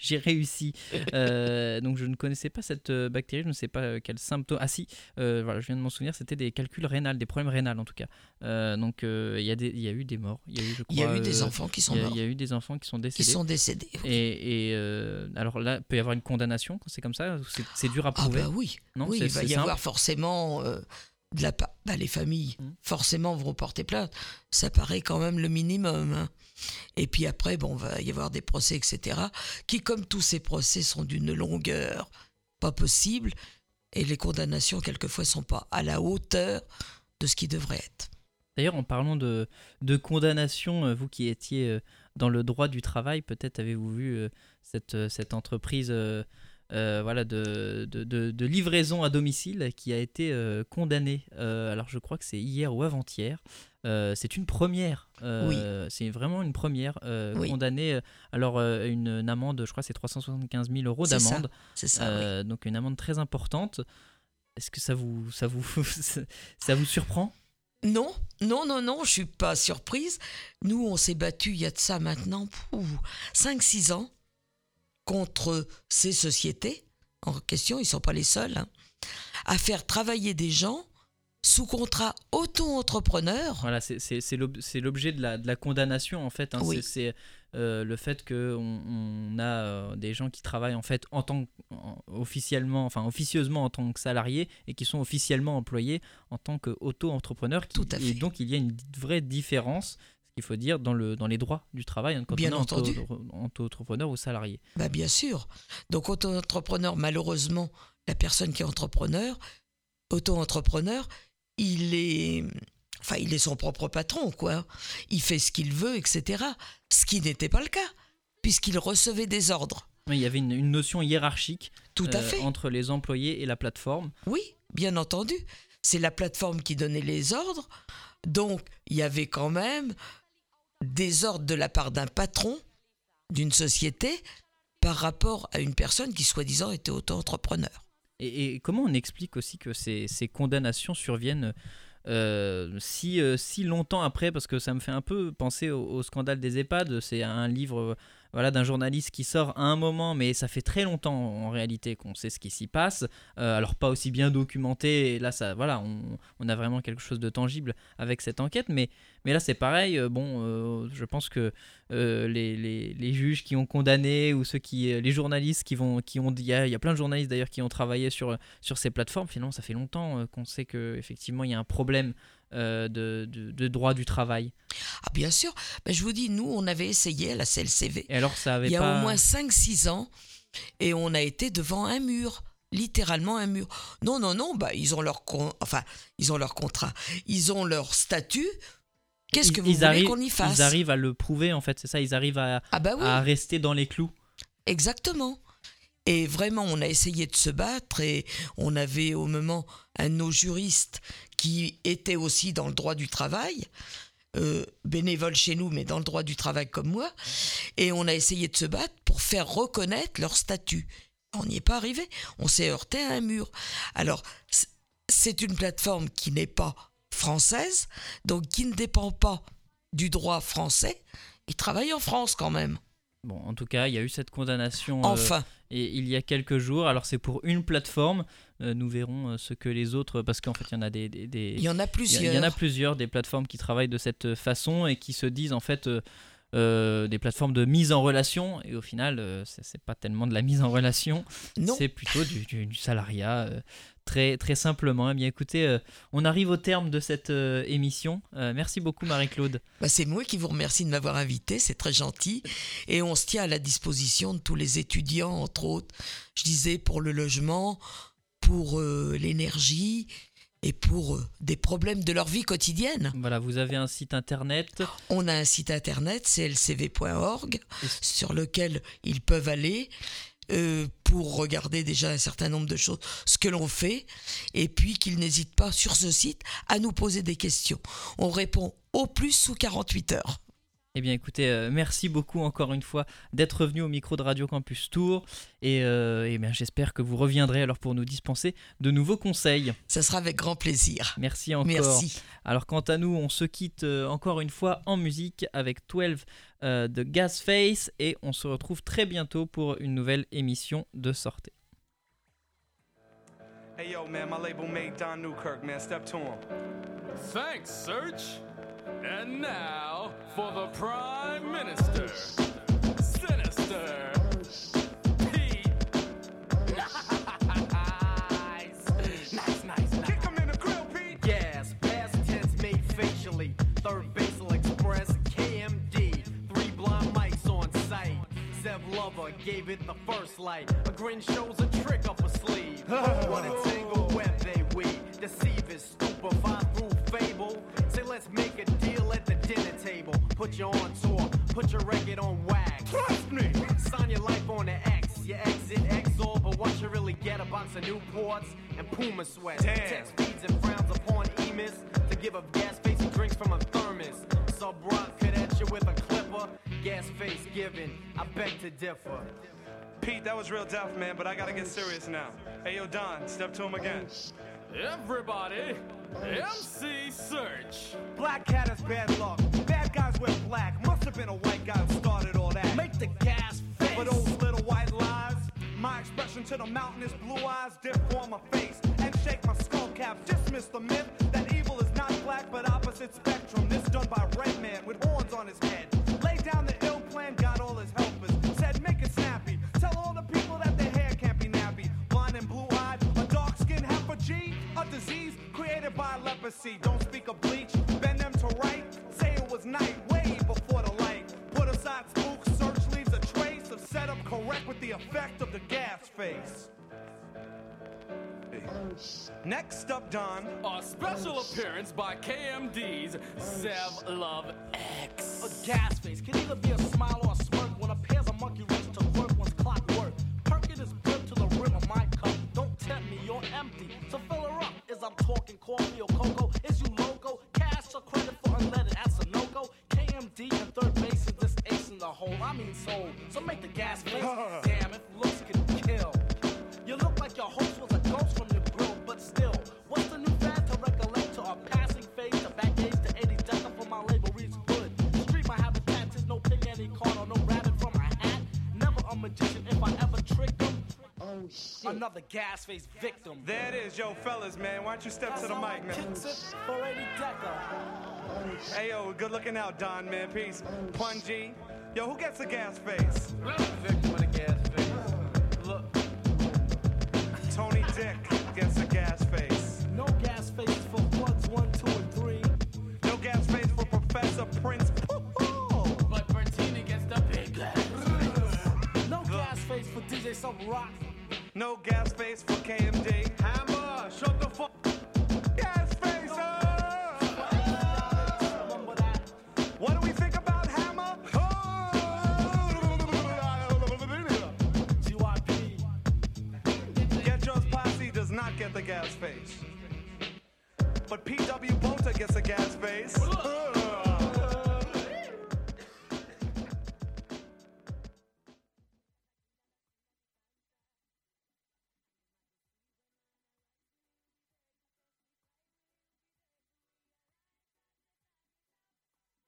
J'ai- réussi. Euh, donc je ne connaissais pas cette euh, bactérie, je ne sais pas euh, quels symptômes. Ah si, euh, voilà, je viens de m'en souvenir, c'était des calculs rénals, des problèmes rénals en tout cas. Euh, donc il y, a des- il y a eu des morts, il y a eu, je Il y a crois, eu des enfants qui sont morts, Il y a eu des enfants qui sont qui décédés. sont décédés. Et, et, euh, alors là, peut y avoir une condamnation quand c'est comme ça. C'est- dur à Ah prouver? bah oui, non, oui, il va y simple. avoir forcément de la. Bah, les familles, Mm. forcément, vont porter plainte. Ça paraît quand même le minimum. hein. Et puis après, bon, va y avoir des procès, etc. Qui, comme tous ces procès, sont d'une longueur pas possible. Et les condamnations, quelquefois, sont pas à la hauteur de ce qui devrait être. D'ailleurs, en parlant de, de condamnation, euh, vous qui étiez euh, dans le droit du travail, peut-être avez-vous vu euh, cette, cette entreprise euh, voilà, de, de, de- de livraison à domicile qui a été euh, condamnée. Euh, alors, je crois que c'est hier ou avant-hier. Euh, c'est une première. euh, C'est vraiment une première. Oui. Condamnée, euh, alors, une, une amende, je crois c'est 375 000 euros d'amende. C'est ça, oui. Donc, une amende très importante. Est-ce que ça vous, ça vous, ça vous surprend? Non, non, non, non, je suis pas surprise. Nous, on s'est battu il y a de ça maintenant 5-6 ans contre ces sociétés en question, ils sont pas les seuls, hein, à faire travailler des gens sous contrat auto-entrepreneur. Voilà, c'est- c'est c'est l'ob- c'est l'objet de la, de la condamnation en fait. hein. Oui. C'est- euh, le fait qu'on on a euh, des gens qui travaillent en fait en tant en- officiellement, enfin officieusement en tant que salariés et qui sont officiellement employés en tant qu'auto-entrepreneurs. Tout à Et fait. donc il y a une vraie différence, qu'il faut dire, dans, le, dans les droits du travail hein, quand Bien on est auto- entendu. auto-entrepreneur ou salarié. Bah bien sûr. Donc auto-entrepreneur, malheureusement, la personne qui est entrepreneur, auto-entrepreneur, il est, enfin, il est son propre patron, quoi. Il fait ce qu'il veut, etc. Ce qui n'était pas le cas, puisqu'il recevait des ordres. Oui, Il y avait une, une notion hiérarchique Tout à euh, fait. entre les employés et la plateforme. Oui, bien entendu. C'est la plateforme qui donnait les ordres. Donc, il y avait quand même des ordres de la part d'un patron d'une société par rapport à une personne qui, soi-disant, était auto-entrepreneur. Et, comment on explique aussi que ces, condamnations surviennent euh, si, euh, si longtemps après? Parce que ça me fait un peu penser au, au scandale des EHPAD. C'est un livre voilà, d'un journaliste qui sort à un moment, mais ça fait très longtemps en réalité qu'on sait ce qui s'y passe. Euh, alors pas aussi bien documenté. Là, ça, voilà, on, on a vraiment quelque chose de tangible avec cette enquête. Mais, mais là, c'est pareil. euh, bon, euh, je pense que les, les, juges qui ont condamné ou ceux qui, les journalistes qui vont, qui ont, il y a, plein de journalistes d'ailleurs qui ont travaillé sur sur ces plateformes. Finalement, ça fait longtemps qu'on sait que effectivement il y a un problème euh, de, de, de droit du travail. Ah, bien sûr. Ben, je vous dis, nous, on avait essayé à la CLCV. Et alors, ça avait Il y a pas. au moins 5-6 ans, et on a été devant un mur. Littéralement un mur. Non, non, non, bah, ils ont leur con- enfin, ils ont leur contrat, ils ont leur statut. Qu'est-ce que vous ils voulez arrivent- qu'on y fasse Ils arrivent à le prouver en fait, c'est ça. Ils arrivent à, Ah bah oui, à rester dans les clous. exactement. Et vraiment, on a essayé de se battre et on avait au moment un de nos juristes qui était aussi dans le droit du travail, euh, bénévole chez nous, mais dans le droit du travail comme moi. Et on a essayé de se battre pour faire reconnaître leur statut. On n'y est pas arrivé. On s'est heurté à un mur. Alors, c'est une plateforme qui n'est pas française, donc qui ne dépend pas du droit français. Ils travaillent en France quand même. Bon, en tout cas, il y a eu cette condamnation euh, Enfin. et il y a quelques jours. Alors c'est pour une plateforme. Euh, nous verrons euh, ce que les autres, parce qu'en fait, il y en a des, des- des- Il y en a plusieurs. il y en a plusieurs des plateformes qui travaillent de cette façon et qui se disent en fait euh, euh, des plateformes de mise en relation et au final euh, c'est pas tellement de la mise en relation, c'est plutôt du, du- du salariat euh, très très simplement. Eh bien écoutez, euh, on arrive au terme de cette euh, émission. Euh, merci beaucoup Marie-Claude. Bah, c'est moi qui vous remercie de m'avoir invité, c'est très gentil. Et on se tient à la disposition de tous les étudiants, entre autres, je disais, pour le logement, pour euh, l'énergie et pour euh, des problèmes de leur vie quotidienne. Voilà, vous avez un site internet. On a un site internet, clcv.org, Et- sur lequel ils peuvent aller. euh, pour regarder déjà un certain nombre de choses, ce que l'on fait, et puis qu'ils n'hésitent pas sur ce site à nous poser des questions. On répond au plus sous 48 heures. Eh bien écoutez, euh, merci beaucoup encore une fois d'être venu au micro de Radio Campus Tour et, euh, eh bien j'espère que vous reviendrez alors pour nous dispenser de nouveaux conseils. Ça sera avec grand plaisir. Merci encore. Merci. Alors quant à nous, on se quitte euh, encore une fois en musique avec 12 euh, de Gasface et on se retrouve très bientôt pour une nouvelle émission de sortie. Hey yo, man, my label mate Don Newkirk, man. Step to him. Thanks, Search. And now for the Prime Minister. Sinister. Pete. nice. Nice, nice. Kick him in the grill, Pete. Gas, past tense made facially. Third Basal Express, KMD. Three blind mics on site. Zev Lover gave it the first light. A grin shows a trick up a sleeve. what a tangle and Puma sweats. Damn. Text feeds and frowns upon emis to give up gas face and drinks from a thermos. Sub rock could at you with a clipper. Gas face given, I beg to differ. Pete, that was real deaf, man, but I gotta get serious now. Hey yo, Don, step to him again. Everybody, MC Search. Black cat is bad luck. Bad guys wear black. Must have been a white guy who started all that. Make the gas face. For those little white lies, my expression to the mountainous blue eyes dip on my face and shake my skull cap. Dismiss the myth that evil is not black but opposite spectrum. This done by red man with horns on his head. Lay down the ill plan, got all his helpers. Said make it snappy. Tell all the people that their hair can't be nappy. Blind and blue eyed, a dark skin half a G, a disease created by leprosy. Don't speak of bleach, bend them to right. Say it was night, way before the light. Put aside spook, search leaves a trace of setup correct with the effect of the gas face. Next up, Don, a special appearance by KMD's zev Love X. A gas face can either be a smile or a smile. another gas face victim. There it is, yo, fellas, man. Why don't you step That's to the mic, man? For Decker. Hey, yo, good looking out, Don, man. Peace. Pungy. Yo, who gets the gas face? Victim gas face.